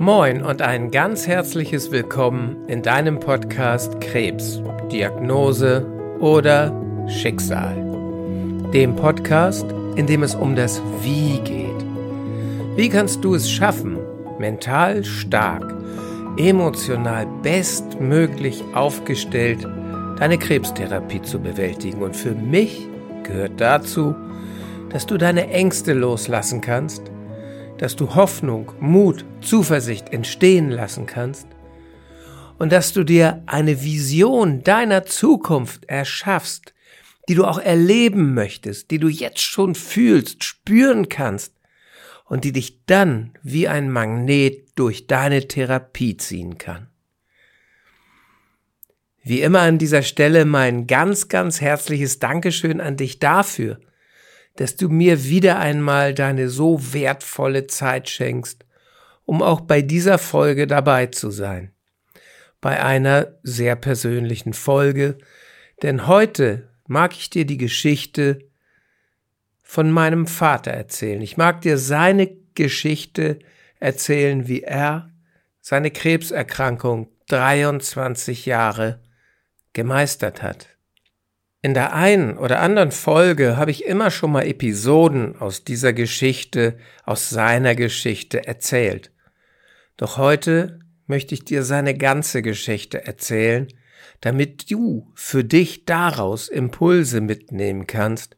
Moin und ein ganz herzliches Willkommen in deinem Podcast Krebs, Diagnose oder Schicksal. Dem Podcast, in dem es um das Wie geht. Wie kannst du es schaffen, mental stark, emotional bestmöglich aufgestellt, deine Krebstherapie zu bewältigen? Und für mich gehört dazu, dass du deine Ängste loslassen kannst, dass du Hoffnung, Mut, Zuversicht entstehen lassen kannst und dass du dir eine Vision deiner Zukunft erschaffst, die du auch erleben möchtest, die du jetzt schon fühlst, spüren kannst und die dich dann wie ein Magnet durch deine Therapie ziehen kann. Wie immer an dieser Stelle mein ganz, ganz herzliches Dankeschön an dich dafür, dass du mir wieder einmal deine so wertvolle Zeit schenkst, um auch bei dieser Folge dabei zu sein. Bei einer sehr persönlichen Folge, denn heute mag ich dir die Geschichte von meinem Vater erzählen. Ich mag dir seine Geschichte erzählen, wie er seine Krebserkrankung 23 Jahre gemeistert hat. In der einen oder anderen Folge habe ich immer schon mal Episoden aus dieser Geschichte, aus seiner Geschichte erzählt. Doch heute möchte ich dir seine ganze Geschichte erzählen, damit du für dich daraus Impulse mitnehmen kannst,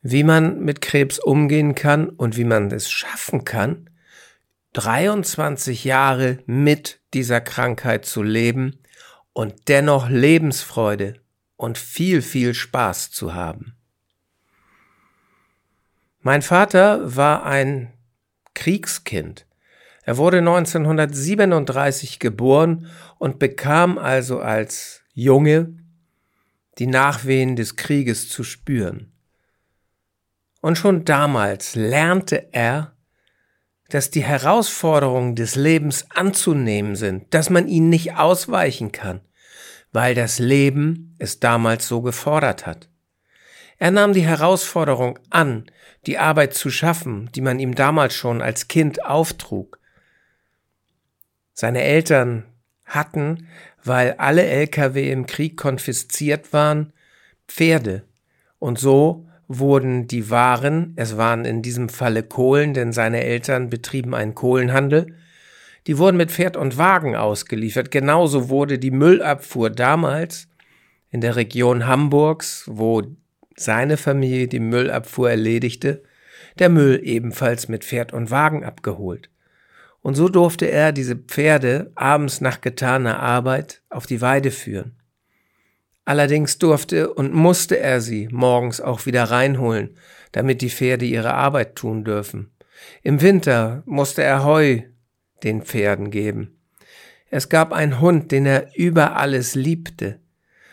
wie man mit Krebs umgehen kann und wie man es schaffen kann, 23 Jahre mit dieser Krankheit zu leben und dennoch Lebensfreude und viel, viel Spaß zu haben. Mein Vater war ein Kriegskind. Er wurde 1937 geboren und bekam also als Junge die Nachwehen des Krieges zu spüren. Und schon damals lernte er, dass die Herausforderungen des Lebens anzunehmen sind, dass man ihnen nicht ausweichen kann, weil das Leben es damals so gefordert hat. Er nahm die Herausforderung an, die Arbeit zu schaffen, die man ihm damals schon als Kind auftrug. Seine Eltern hatten, weil alle Lkw im Krieg konfisziert waren, Pferde. Und so wurden die Waren, es waren in diesem Falle Kohlen, denn seine Eltern betrieben einen Kohlenhandel, die wurden mit Pferd und Wagen ausgeliefert. Genauso wurde die Müllabfuhr damals in der Region Hamburgs, wo seine Familie die Müllabfuhr erledigte, der Müll ebenfalls mit Pferd und Wagen abgeholt. Und so durfte er diese Pferde abends nach getaner Arbeit auf die Weide führen. Allerdings durfte und musste er sie morgens auch wieder reinholen, damit die Pferde ihre Arbeit tun dürfen. Im Winter musste er Heu den Pferden geben. Es gab einen Hund, den er über alles liebte.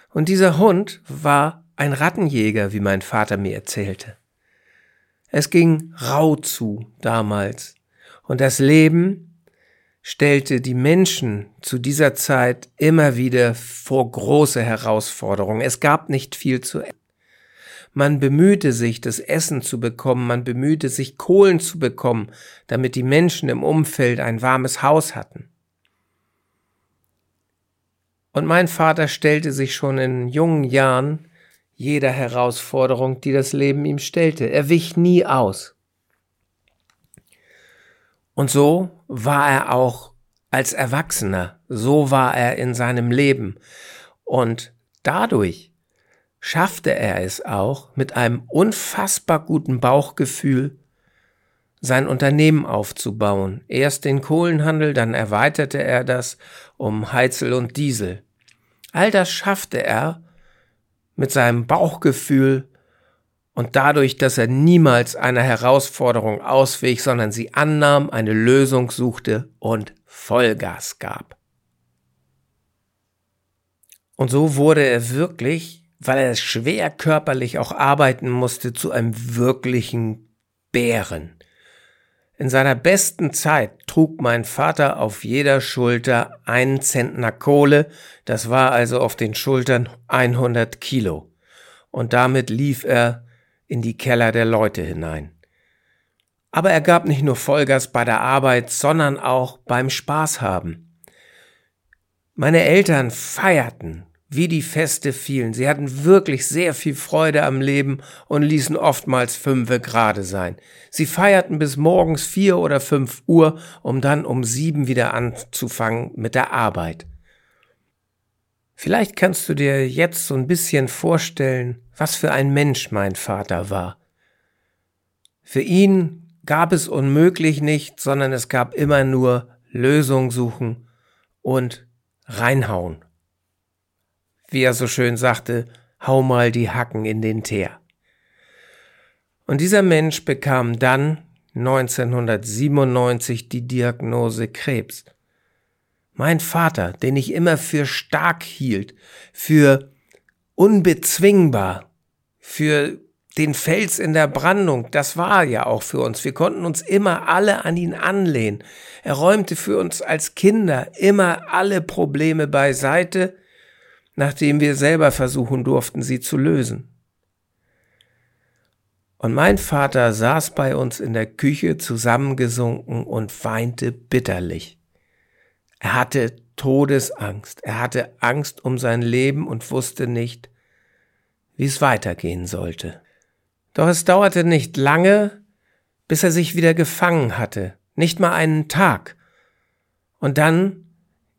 Und dieser Hund war ein Rattenjäger, wie mein Vater mir erzählte. Es ging rau zu damals. Und das Leben stellte die Menschen zu dieser Zeit immer wieder vor große Herausforderungen. Es gab nicht viel zu essen. Man bemühte sich, das Essen zu bekommen, man bemühte sich, Kohlen zu bekommen, damit die Menschen im Umfeld ein warmes Haus hatten. Und mein Vater stellte sich schon in jungen Jahren jeder Herausforderung, die das Leben ihm stellte. Er wich nie aus. Und so war er auch als Erwachsener, so war er in seinem Leben. Und dadurch schaffte er es auch, mit einem unfassbar guten Bauchgefühl sein Unternehmen aufzubauen. Erst den Kohlenhandel, dann erweiterte er das um Heizel und Diesel. All das schaffte er mit seinem Bauchgefühl und dadurch, dass er niemals einer Herausforderung auswich, sondern sie annahm, eine Lösung suchte und Vollgas gab. Und so wurde er wirklich weil er schwer körperlich auch arbeiten musste, zu einem wirklichen Bären. In seiner besten Zeit trug mein Vater auf jeder Schulter einen Zentner Kohle, das war also auf den Schultern 100 Kilo. Und damit lief er in die Keller der Leute hinein. Aber er gab nicht nur Vollgas bei der Arbeit, sondern auch beim Spaß haben. Meine Eltern feierten, wie die Feste fielen. Sie hatten wirklich sehr viel Freude am Leben und ließen oftmals fünfe gerade sein. Sie feierten bis morgens vier oder fünf Uhr, um dann um sieben wieder anzufangen mit der Arbeit. Vielleicht kannst du dir jetzt so ein bisschen vorstellen, was für ein Mensch mein Vater war. Für ihn gab es unmöglich nicht, sondern es gab immer nur Lösung suchen und reinhauen. Wie er so schön sagte, hau mal die Hacken in den Teer. Und dieser Mensch bekam dann 1997 die Diagnose Krebs. Mein Vater, den ich immer für stark hielt, für unbezwingbar, für den Fels in der Brandung, das war ja auch für uns. Wir konnten uns immer alle an ihn anlehnen. Er räumte für uns als Kinder immer alle Probleme beiseite, nachdem wir selber versuchen durften, sie zu lösen. Und mein Vater saß bei uns in der Küche zusammengesunken und weinte bitterlich. Er hatte Todesangst, er hatte Angst um sein Leben und wusste nicht, wie es weitergehen sollte. Doch es dauerte nicht lange, bis er sich wieder gefangen hatte, nicht mal einen Tag. Und dann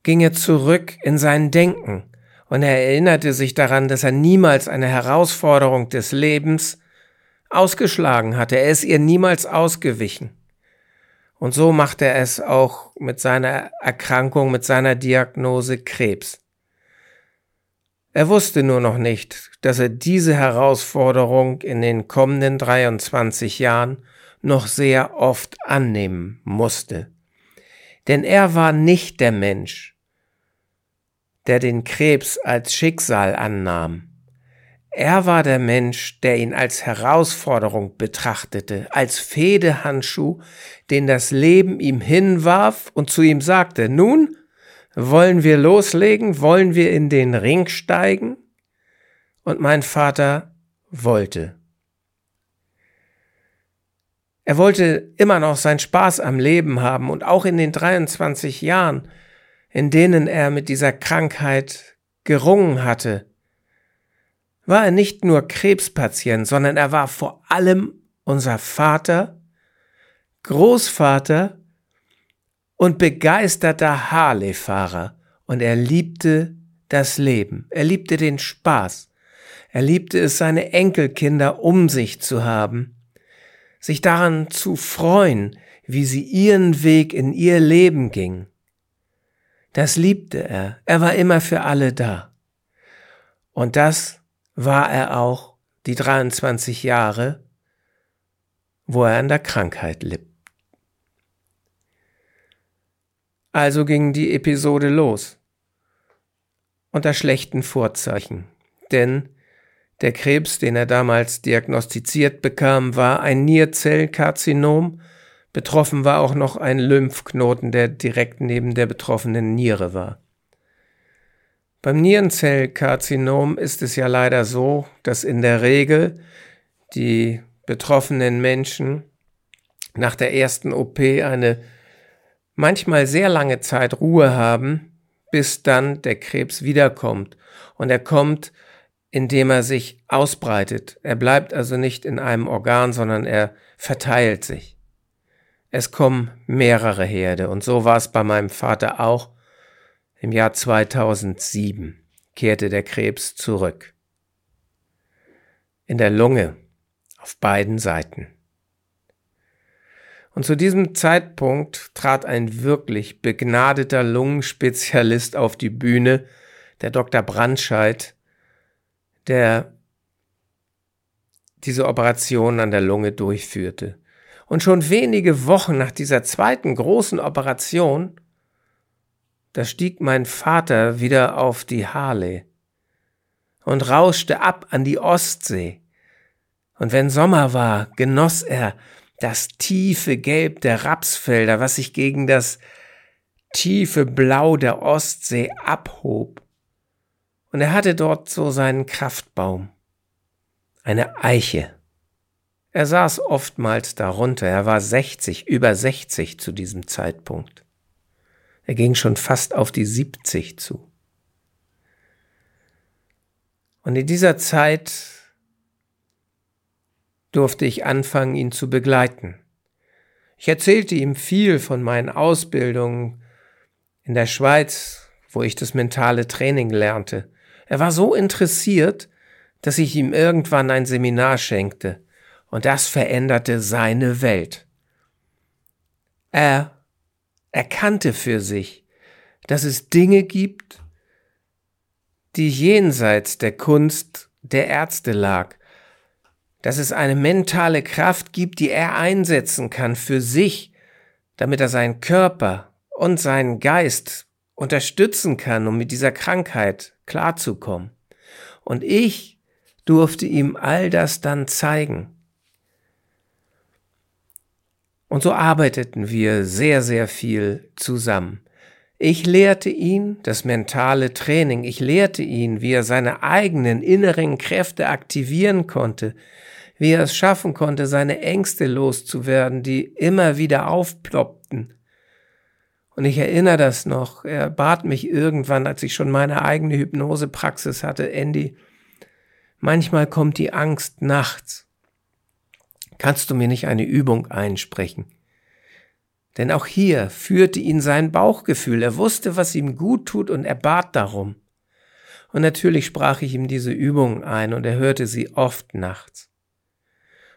ging er zurück in sein Denken und er erinnerte sich daran, dass er niemals eine Herausforderung des Lebens ausgeschlagen hatte. Er ist ihr niemals ausgewichen. Und so machte er es auch mit seiner Erkrankung, mit seiner Diagnose Krebs. Er wusste nur noch nicht, dass er diese Herausforderung in den kommenden 23 Jahren noch sehr oft annehmen musste. Denn er war nicht der Mensch, der den Krebs als Schicksal annahm. Er war der Mensch, der ihn als Herausforderung betrachtete, als Fehdehandschuh, den das Leben ihm hinwarf und zu ihm sagte, nun, wollen wir loslegen? Wollen wir in den Ring steigen? Und mein Vater wollte. Er wollte immer noch seinen Spaß am Leben haben und auch in den 23 Jahren, in denen er mit dieser Krankheit gerungen hatte, war er nicht nur Krebspatient, sondern er war vor allem unser Vater, Großvater und begeisterter Harley-Fahrer. Und er liebte das Leben, er liebte den Spaß, er liebte es, seine Enkelkinder um sich zu haben, sich daran zu freuen, wie sie ihren Weg in ihr Leben ging. Das liebte er, er war immer für alle da. Und das war er auch die 23 Jahre, wo er an der Krankheit litt. Also ging die Episode los. Unter schlechten Vorzeichen. Denn der Krebs, den er damals diagnostiziert bekam, war ein Nierzellkarzinom. Betroffen war auch noch ein Lymphknoten, der direkt neben der betroffenen Niere war. Beim Nierenzellkarzinom ist es ja leider so, dass in der Regel die betroffenen Menschen nach der ersten OP eine manchmal sehr lange Zeit Ruhe haben, bis dann der Krebs wiederkommt. Und er kommt, indem er sich ausbreitet. Er bleibt also nicht in einem Organ, sondern er verteilt sich. Es kommen mehrere Herde. Und so war es bei meinem Vater auch. Im Jahr 2007 kehrte der Krebs zurück. In der Lunge auf beiden Seiten. Und zu diesem Zeitpunkt trat ein wirklich begnadeter Lungenspezialist auf die Bühne, der Dr. Brandscheid, der diese Operation an der Lunge durchführte. Und schon wenige Wochen nach dieser zweiten großen Operation, da stieg mein Vater wieder auf die Harley und rauschte ab an die Ostsee. Und wenn Sommer war, genoss er das tiefe Gelb der Rapsfelder, was sich gegen das tiefe Blau der Ostsee abhob. Und er hatte dort so seinen Kraftbaum, eine Eiche. Er saß oftmals darunter, er war 60, über 60 zu diesem Zeitpunkt. Er ging schon fast auf die 70 zu. Und in dieser Zeit durfte ich anfangen, ihn zu begleiten. Ich erzählte ihm viel von meinen Ausbildungen in der Schweiz, wo ich das mentale Training lernte. Er war so interessiert, dass ich ihm irgendwann ein Seminar schenkte, und das veränderte seine Welt. Er erkannte für sich, dass es Dinge gibt, die jenseits der Kunst der Ärzte lag, dass es eine mentale Kraft gibt, die er einsetzen kann für sich, damit er seinen Körper und seinen Geist unterstützen kann, um mit dieser Krankheit klarzukommen. Und ich durfte ihm all das dann zeigen. Und so arbeiteten wir sehr, sehr viel zusammen. Ich lehrte ihn das mentale Training, ich lehrte ihn, wie er seine eigenen inneren Kräfte aktivieren konnte, wie er es schaffen konnte, seine Ängste loszuwerden, die immer wieder aufploppten. Und ich erinnere das noch, er bat mich irgendwann, als ich schon meine eigene Hypnosepraxis hatte, Andy, manchmal kommt die Angst nachts. Kannst du mir nicht eine Übung einsprechen? Denn auch hier führte ihn sein Bauchgefühl. Er wusste, was ihm gut tut und er bat darum. Und natürlich sprach ich ihm diese Übungen ein und er hörte sie oft nachts.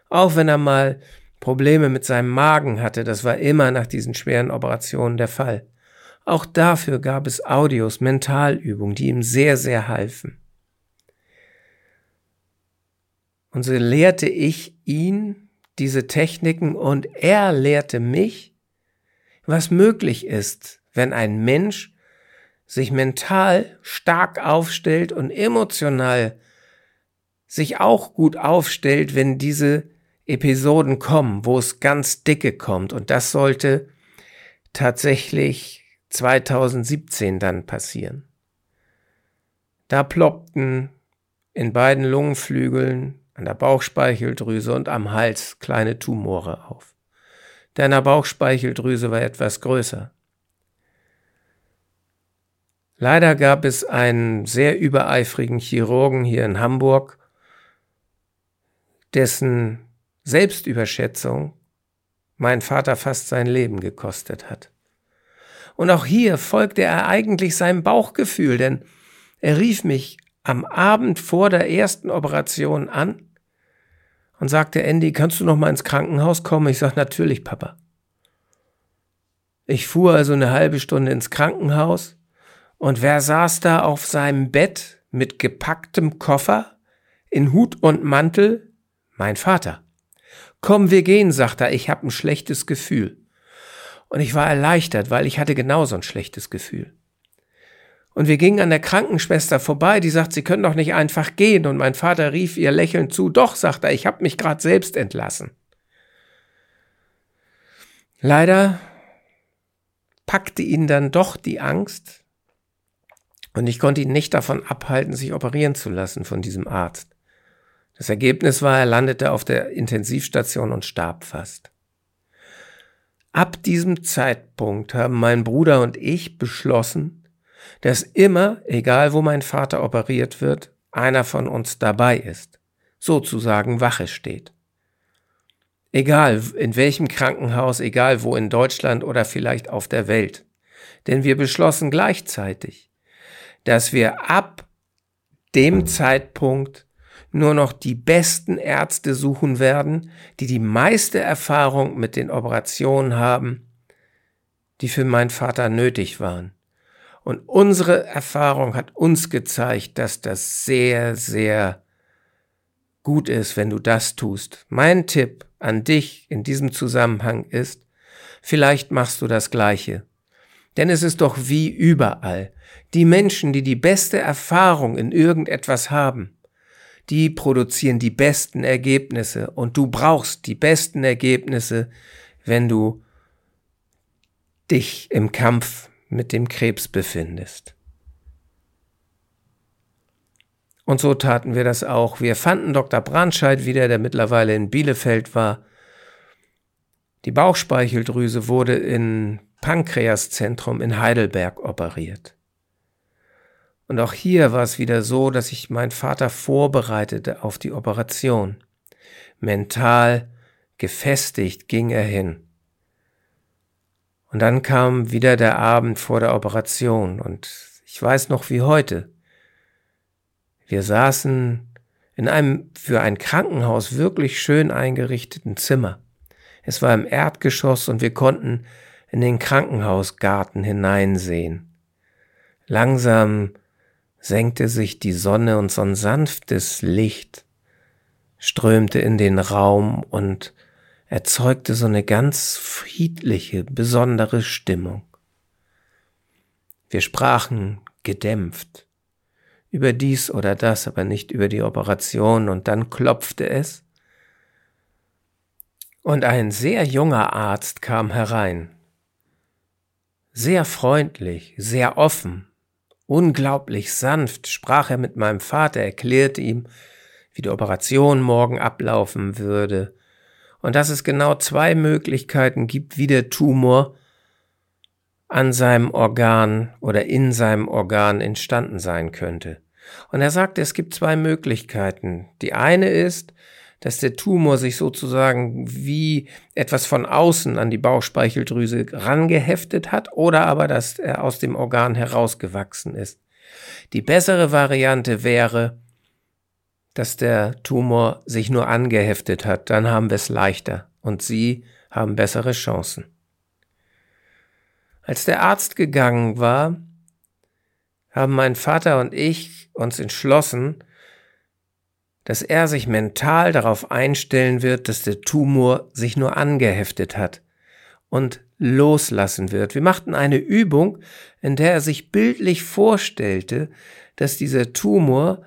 Auch wenn er mal Probleme mit seinem Magen hatte, das war immer nach diesen schweren Operationen der Fall. Auch dafür gab es Audios, Mentalübungen, die ihm sehr, sehr halfen. Und so lehrte ich ihn diese Techniken und er lehrte mich, was möglich ist, wenn ein Mensch sich mental stark aufstellt und emotional sich auch gut aufstellt, wenn diese Episoden kommen, wo es ganz dicke kommt. Und das sollte tatsächlich 2017 dann passieren. Da ploppten in beiden Lungenflügeln, an der Bauchspeicheldrüse und am Hals kleine Tumore auf. Deiner Bauchspeicheldrüse war etwas größer. Leider gab es einen sehr übereifrigen Chirurgen hier in Hamburg, dessen Selbstüberschätzung mein Vater fast sein Leben gekostet hat. Und auch hier folgte er eigentlich seinem Bauchgefühl, denn er rief mich am Abend vor der ersten Operation an und sagte, Andy, kannst du noch mal ins Krankenhaus kommen? Ich sag, natürlich, Papa. Ich fuhr also eine halbe Stunde ins Krankenhaus und wer saß da auf seinem Bett mit gepacktem Koffer, in Hut und Mantel? Mein Vater. Komm, wir gehen, sagt er, ich hab ein schlechtes Gefühl. Und ich war erleichtert, weil ich hatte genauso ein schlechtes Gefühl. Und wir gingen an der Krankenschwester vorbei, die sagt, sie können doch nicht einfach gehen. Und mein Vater rief ihr lächelnd zu, doch, sagt er, ich habe mich gerade selbst entlassen. Leider packte ihn dann doch die Angst und ich konnte ihn nicht davon abhalten, sich operieren zu lassen von diesem Arzt. Das Ergebnis war, er landete auf der Intensivstation und starb fast. Ab diesem Zeitpunkt haben mein Bruder und ich beschlossen, dass immer, egal wo mein Vater operiert wird, einer von uns dabei ist, sozusagen Wache steht. Egal in welchem Krankenhaus, egal wo in Deutschland oder vielleicht auf der Welt. Denn wir beschlossen gleichzeitig, dass wir ab dem Zeitpunkt nur noch die besten Ärzte suchen werden, die die meiste Erfahrung mit den Operationen haben, die für meinen Vater nötig waren. Und unsere Erfahrung hat uns gezeigt, dass das sehr, sehr gut ist, wenn du das tust. Mein Tipp an dich in diesem Zusammenhang ist, vielleicht machst du das Gleiche. Denn es ist doch wie überall. Die Menschen, die die beste Erfahrung in irgendetwas haben, die produzieren die besten Ergebnisse und du brauchst die besten Ergebnisse, wenn du dich im Kampf mit dem Krebs befindest. Und so taten wir das auch. Wir fanden Dr. Brandscheid wieder, der mittlerweile in Bielefeld war. Die Bauchspeicheldrüse wurde in Pankreaszentrum in Heidelberg operiert. Und auch hier war es wieder so, dass ich meinen Vater vorbereitete auf die Operation. Mental gefestigt ging er hin. Und dann kam wieder der Abend vor der Operation und ich weiß noch wie heute. Wir saßen in einem für ein Krankenhaus wirklich schön eingerichteten Zimmer. Es war im Erdgeschoss und wir konnten in den Krankenhausgarten hineinsehen. Langsam senkte sich die Sonne und so ein sanftes Licht strömte in den Raum und erzeugte so eine ganz friedliche, besondere Stimmung. Wir sprachen gedämpft über dies oder das, aber nicht über die Operation, und dann klopfte es, und ein sehr junger Arzt kam herein. Sehr freundlich, sehr offen, unglaublich sanft sprach er mit meinem Vater, erklärte ihm, wie die Operation morgen ablaufen würde, und dass es genau zwei Möglichkeiten gibt, wie der Tumor an seinem Organ oder in seinem Organ entstanden sein könnte. Und er sagte, es gibt zwei Möglichkeiten. Die eine ist, dass der Tumor sich sozusagen wie etwas von außen an die Bauchspeicheldrüse rangeheftet hat oder aber, dass er aus dem Organ herausgewachsen ist. Die bessere Variante wäre, dass der Tumor sich nur angeheftet hat, dann haben wir es leichter und Sie haben bessere Chancen. Als der Arzt gegangen war, haben mein Vater und ich uns entschlossen, dass er sich mental darauf einstellen wird, dass der Tumor sich nur angeheftet hat und loslassen wird. Wir machten eine Übung, in der er sich bildlich vorstellte, dass dieser Tumor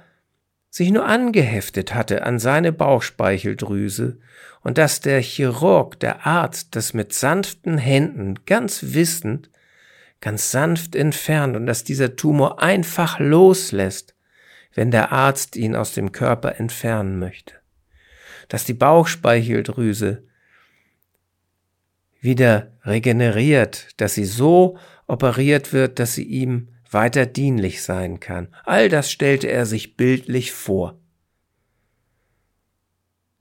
sich nur angeheftet hatte an seine Bauchspeicheldrüse und dass der Chirurg, der Arzt, das mit sanften Händen ganz wissend, ganz sanft entfernt und dass dieser Tumor einfach loslässt, wenn der Arzt ihn aus dem Körper entfernen möchte. Dass die Bauchspeicheldrüse wieder regeneriert, dass sie so operiert wird, dass sie ihm weiter dienlich sein kann. All das stellte er sich bildlich vor.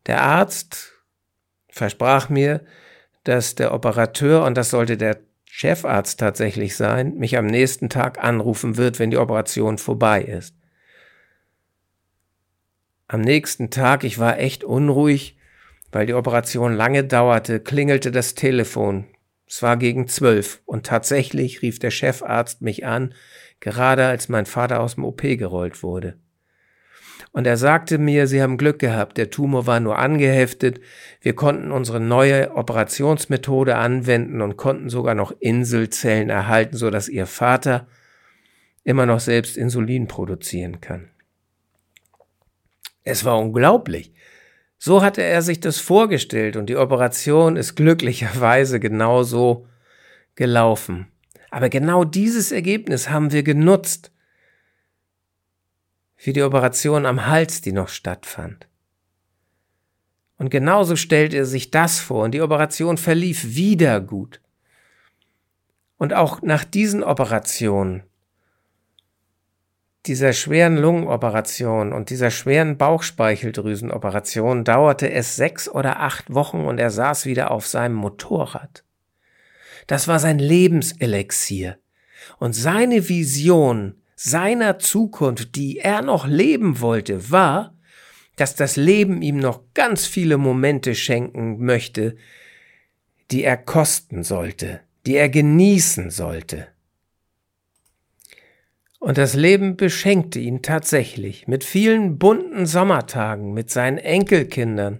Der Arzt versprach mir, dass der Operateur, und das sollte der Chefarzt tatsächlich sein, mich am nächsten Tag anrufen wird, wenn die Operation vorbei ist. Am nächsten Tag, ich war echt unruhig, weil die Operation lange dauerte, klingelte das Telefon. Es war gegen zwölf und tatsächlich rief der Chefarzt mich an, gerade als mein Vater aus dem OP gerollt wurde. Und er sagte mir, Sie haben Glück gehabt, der Tumor war nur angeheftet, wir konnten unsere neue Operationsmethode anwenden und konnten sogar noch Inselzellen erhalten, so dass Ihr Vater immer noch selbst Insulin produzieren kann. Es war unglaublich. So hatte er sich das vorgestellt und die Operation ist glücklicherweise genau so gelaufen. Aber genau dieses Ergebnis haben wir genutzt für die Operation am Hals, die noch stattfand. Und genauso stellt er sich das vor und die Operation verlief wieder gut. Und auch nach diesen Operationen dieser schweren Lungenoperation und dieser schweren Bauchspeicheldrüsenoperation dauerte es sechs oder acht Wochen und er saß wieder auf seinem Motorrad. Das war sein Lebenselixier. Und seine Vision seiner Zukunft, die er noch leben wollte, war, dass das Leben ihm noch ganz viele Momente schenken möchte, die er kosten sollte, die er genießen sollte. Und das Leben beschenkte ihn tatsächlich mit vielen bunten Sommertagen mit seinen Enkelkindern,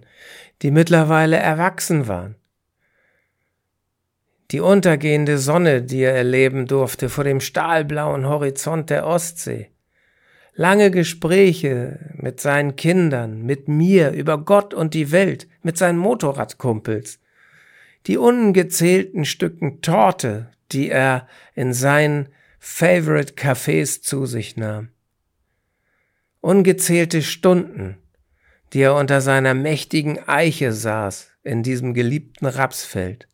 die mittlerweile erwachsen waren. Die untergehende Sonne, die er erleben durfte vor dem stahlblauen Horizont der Ostsee. Lange Gespräche mit seinen Kindern, mit mir über Gott und die Welt, mit seinen Motorradkumpels. Die ungezählten Stücken Torte, die er in seinen Favorite Cafés zu sich nahm. ungezählte Stunden, die er unter seiner mächtigen Eiche saß in diesem geliebten Rapsfeld.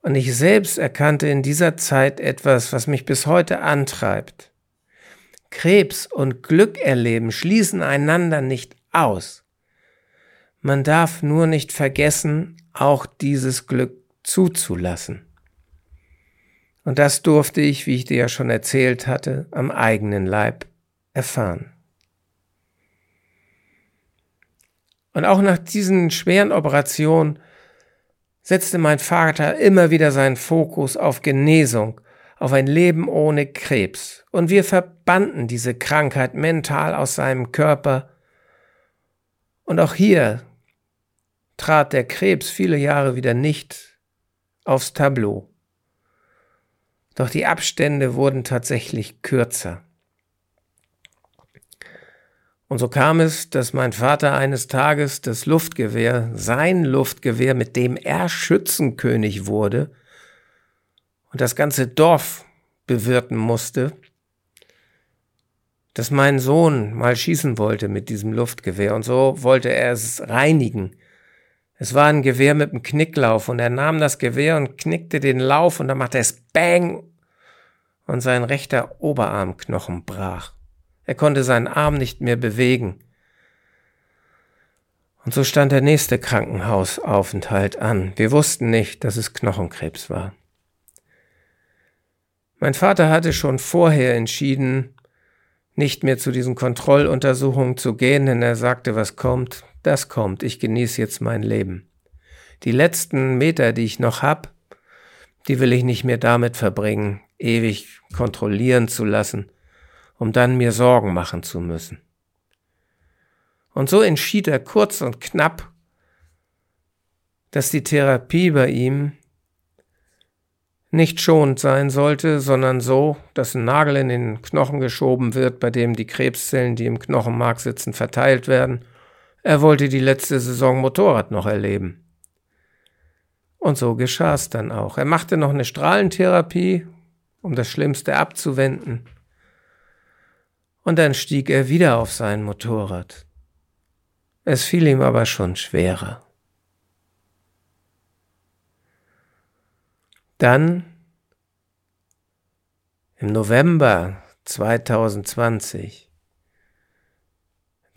Und ich selbst erkannte in dieser Zeit etwas, was mich bis heute antreibt. Krebs und Glück erleben schließen einander nicht aus. Man darf nur nicht vergessen, auch dieses Glück zuzulassen. Und das durfte ich, wie ich dir ja schon erzählt hatte, am eigenen Leib erfahren. Und auch nach diesen schweren Operationen setzte mein Vater immer wieder seinen Fokus auf Genesung, auf ein Leben ohne Krebs. Und wir verbanden diese Krankheit mental aus seinem Körper. Und auch hier trat der Krebs viele Jahre wieder nicht aufs Tableau. Doch die Abstände wurden tatsächlich kürzer. Und so kam es, dass mein Vater eines Tages das Luftgewehr, sein Luftgewehr, mit dem er Schützenkönig wurde und das ganze Dorf bewirten musste, dass mein Sohn mal schießen wollte mit diesem Luftgewehr und so wollte er es reinigen. Es war ein Gewehr mit einem Knicklauf und er nahm das Gewehr und knickte den Lauf und dann machte es Bang und sein rechter Oberarmknochen brach. Er konnte seinen Arm nicht mehr bewegen. Und so stand der nächste Krankenhausaufenthalt an. Wir wussten nicht, dass es Knochenkrebs war. Mein Vater hatte schon vorher entschieden, nicht mehr zu diesen Kontrolluntersuchungen zu gehen, denn er sagte, was kommt, das kommt, ich genieße jetzt mein Leben. Die letzten Meter, die ich noch hab, die will ich nicht mehr damit verbringen, ewig kontrollieren zu lassen, um dann mir Sorgen machen zu müssen. Und so entschied er kurz und knapp, dass die Therapie bei ihm nicht schonend sein sollte, sondern so, dass ein Nagel in den Knochen geschoben wird, bei dem die Krebszellen, die im Knochenmark sitzen, verteilt werden. Er wollte die letzte Saison Motorrad noch erleben. Und so geschah es dann auch. Er machte noch eine Strahlentherapie, um das Schlimmste abzuwenden. Und dann stieg er wieder auf sein Motorrad. Es fiel ihm aber schon schwerer. Dann im November 2020,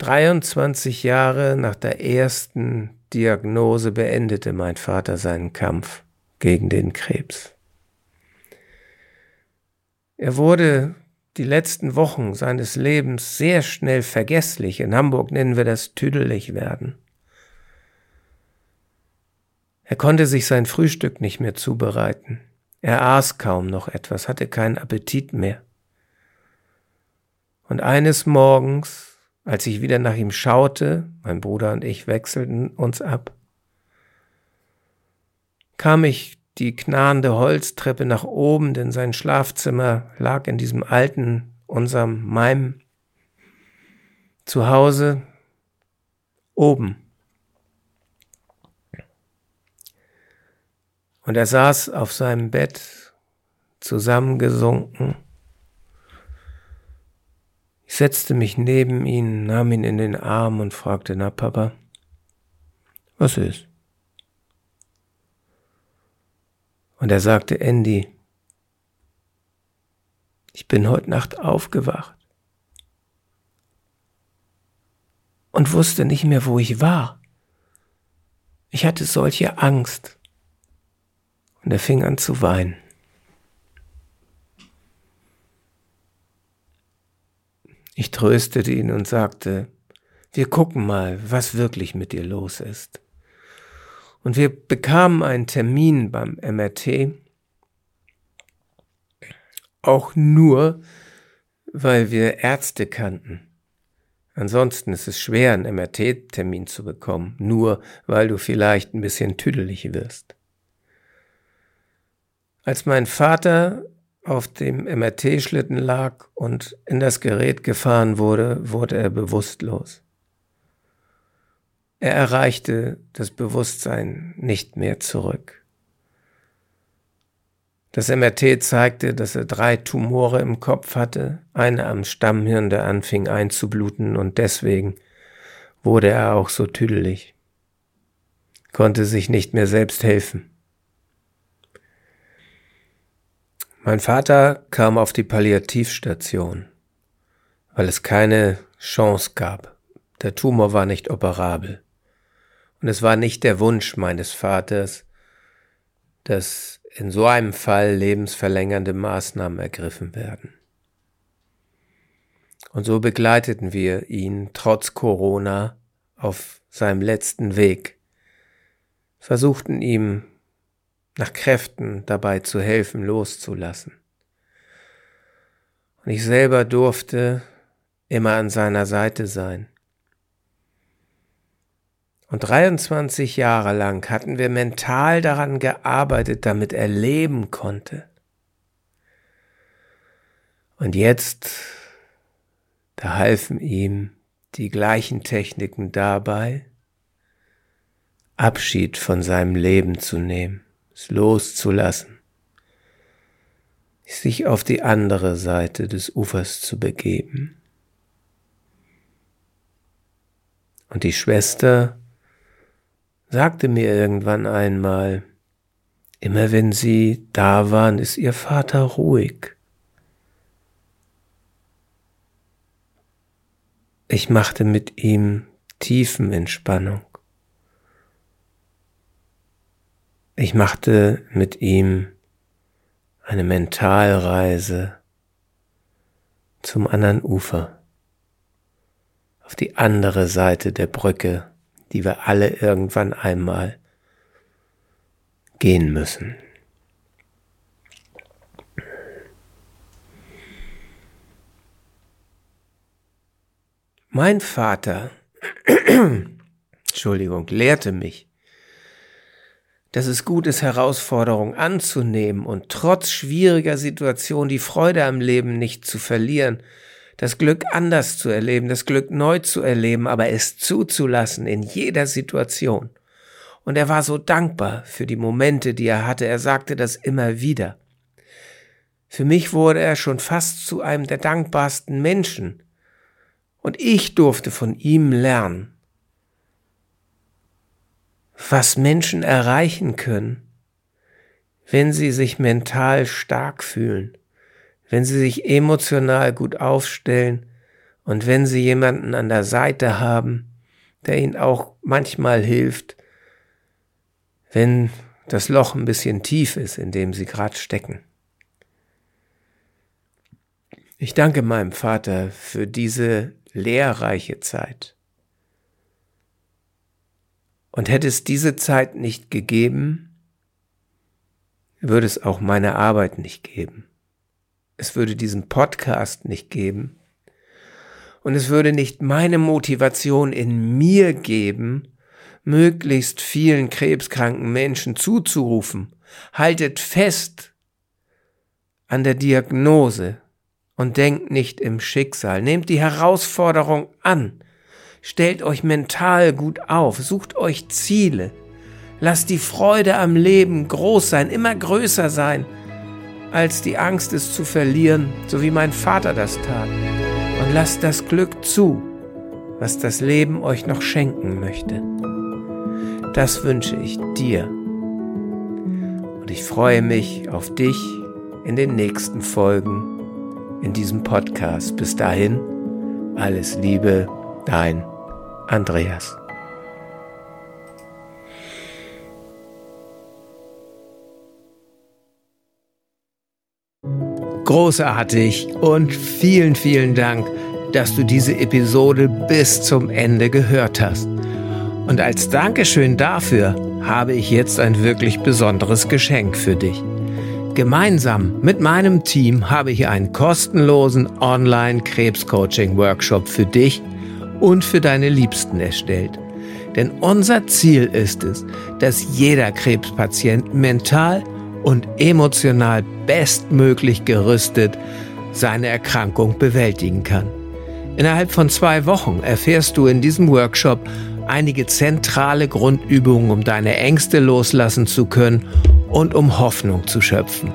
23 Jahre nach der ersten Diagnose, beendete mein Vater seinen Kampf gegen den Krebs. Er wurde die letzten Wochen seines Lebens sehr schnell vergesslich. In Hamburg nennen wir das tüdelig werden. Er konnte sich sein Frühstück nicht mehr zubereiten. Er aß kaum noch etwas, hatte keinen Appetit mehr. Und eines Morgens, als ich wieder nach ihm schaute, mein Bruder und ich wechselten uns ab, kam ich die knarrende Holztreppe nach oben, denn sein Schlafzimmer lag in diesem alten, unserem, meinem Zuhause oben. Und er saß auf seinem Bett zusammengesunken. Ich setzte mich neben ihn, nahm ihn in den Arm und fragte, na Papa, was ist? Und er sagte, Andy, ich bin heute Nacht aufgewacht und wusste nicht mehr, wo ich war. Ich hatte solche Angst. Und er fing an zu weinen. Ich tröstete ihn und sagte, wir gucken mal, was wirklich mit dir los ist. Und wir bekamen einen Termin beim MRT, auch nur, weil wir Ärzte kannten. Ansonsten ist es schwer, einen MRT-Termin zu bekommen, nur weil du vielleicht ein bisschen tüdelig wirst. Als mein Vater auf dem MRT-Schlitten lag und in das Gerät gefahren wurde, wurde er bewusstlos. Er erreichte das Bewusstsein nicht mehr zurück. Das MRT zeigte, dass er drei Tumore im Kopf hatte, eine am Stammhirn, der anfing einzubluten und deswegen wurde er auch so tüdelig, konnte sich nicht mehr selbst helfen. Mein Vater kam auf die Palliativstation, weil es keine Chance gab. Der Tumor war nicht operabel. Und es war nicht der Wunsch meines Vaters, dass in so einem Fall lebensverlängernde Maßnahmen ergriffen werden. Und so begleiteten wir ihn trotz Corona auf seinem letzten Weg, versuchten ihm nach Kräften dabei zu helfen, loszulassen. Und ich selber durfte immer an seiner Seite sein. Und 23 Jahre lang hatten wir mental daran gearbeitet, damit er leben konnte. Und jetzt, da halfen ihm die gleichen Techniken dabei, Abschied von seinem Leben zu nehmen, es loszulassen, sich auf die andere Seite des Ufers zu begeben. Und die Schwester sagte mir irgendwann einmal, immer wenn sie da waren, ist ihr Vater ruhig. Ich machte mit ihm Tiefenentspannung. Ich machte mit ihm eine Mentalreise zum anderen Ufer, auf die andere Seite der Brücke die wir alle irgendwann einmal gehen müssen. Mein Vater, Entschuldigung, lehrte mich, dass es gut ist, Herausforderungen anzunehmen und trotz schwieriger Situationen die Freude am Leben nicht zu verlieren, das Glück anders zu erleben, das Glück neu zu erleben, aber es zuzulassen in jeder Situation. Und er war so dankbar für die Momente, die er hatte. Er sagte das immer wieder. Für mich wurde er schon fast zu einem der dankbarsten Menschen. Und ich durfte von ihm lernen, was Menschen erreichen können, wenn sie sich mental stark fühlen wenn sie sich emotional gut aufstellen und wenn sie jemanden an der Seite haben, der ihnen auch manchmal hilft, wenn das Loch ein bisschen tief ist, in dem sie gerade stecken. Ich danke meinem Vater für diese lehrreiche Zeit. Und hätte es diese Zeit nicht gegeben, würde es auch meine Arbeit nicht geben es würde diesen Podcast nicht geben und es würde nicht meine Motivation in mir geben, möglichst vielen krebskranken Menschen zuzurufen. Haltet fest an der Diagnose und denkt nicht im Schicksal. Nehmt die Herausforderung an. Stellt euch mental gut auf. Sucht euch Ziele. Lasst die Freude am Leben groß sein, immer größer sein als die Angst, es zu verlieren, so wie mein Vater das tat. Und lasst das Glück zu, was das Leben euch noch schenken möchte. Das wünsche ich dir. Und ich freue mich auf dich in den nächsten Folgen in diesem Podcast. Bis dahin, alles Liebe, dein Andreas. Großartig und vielen, vielen Dank, dass du diese Episode bis zum Ende gehört hast. Und als Dankeschön dafür habe ich jetzt ein wirklich besonderes Geschenk für dich. Gemeinsam mit meinem Team habe ich einen kostenlosen Online-Krebscoaching-Workshop für dich und für deine Liebsten erstellt. Denn unser Ziel ist es, dass jeder Krebspatient mental und emotional bestmöglich gerüstet seine Erkrankung bewältigen kann. Innerhalb von zwei Wochen erfährst du in diesem Workshop einige zentrale Grundübungen, um deine Ängste loslassen zu können und um Hoffnung zu schöpfen.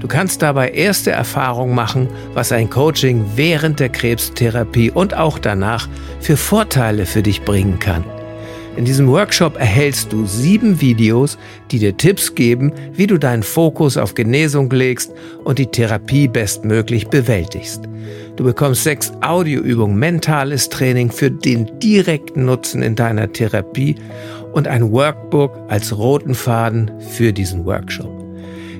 Du kannst dabei erste Erfahrungen machen, was ein Coaching während der Krebstherapie und auch danach für Vorteile für dich bringen kann. In diesem Workshop erhältst du sieben Videos, die dir Tipps geben, wie du deinen Fokus auf Genesung legst und die Therapie bestmöglich bewältigst. Du bekommst sechs Audioübungen, mentales Training für den direkten Nutzen in deiner Therapie und ein Workbook als roten Faden für diesen Workshop.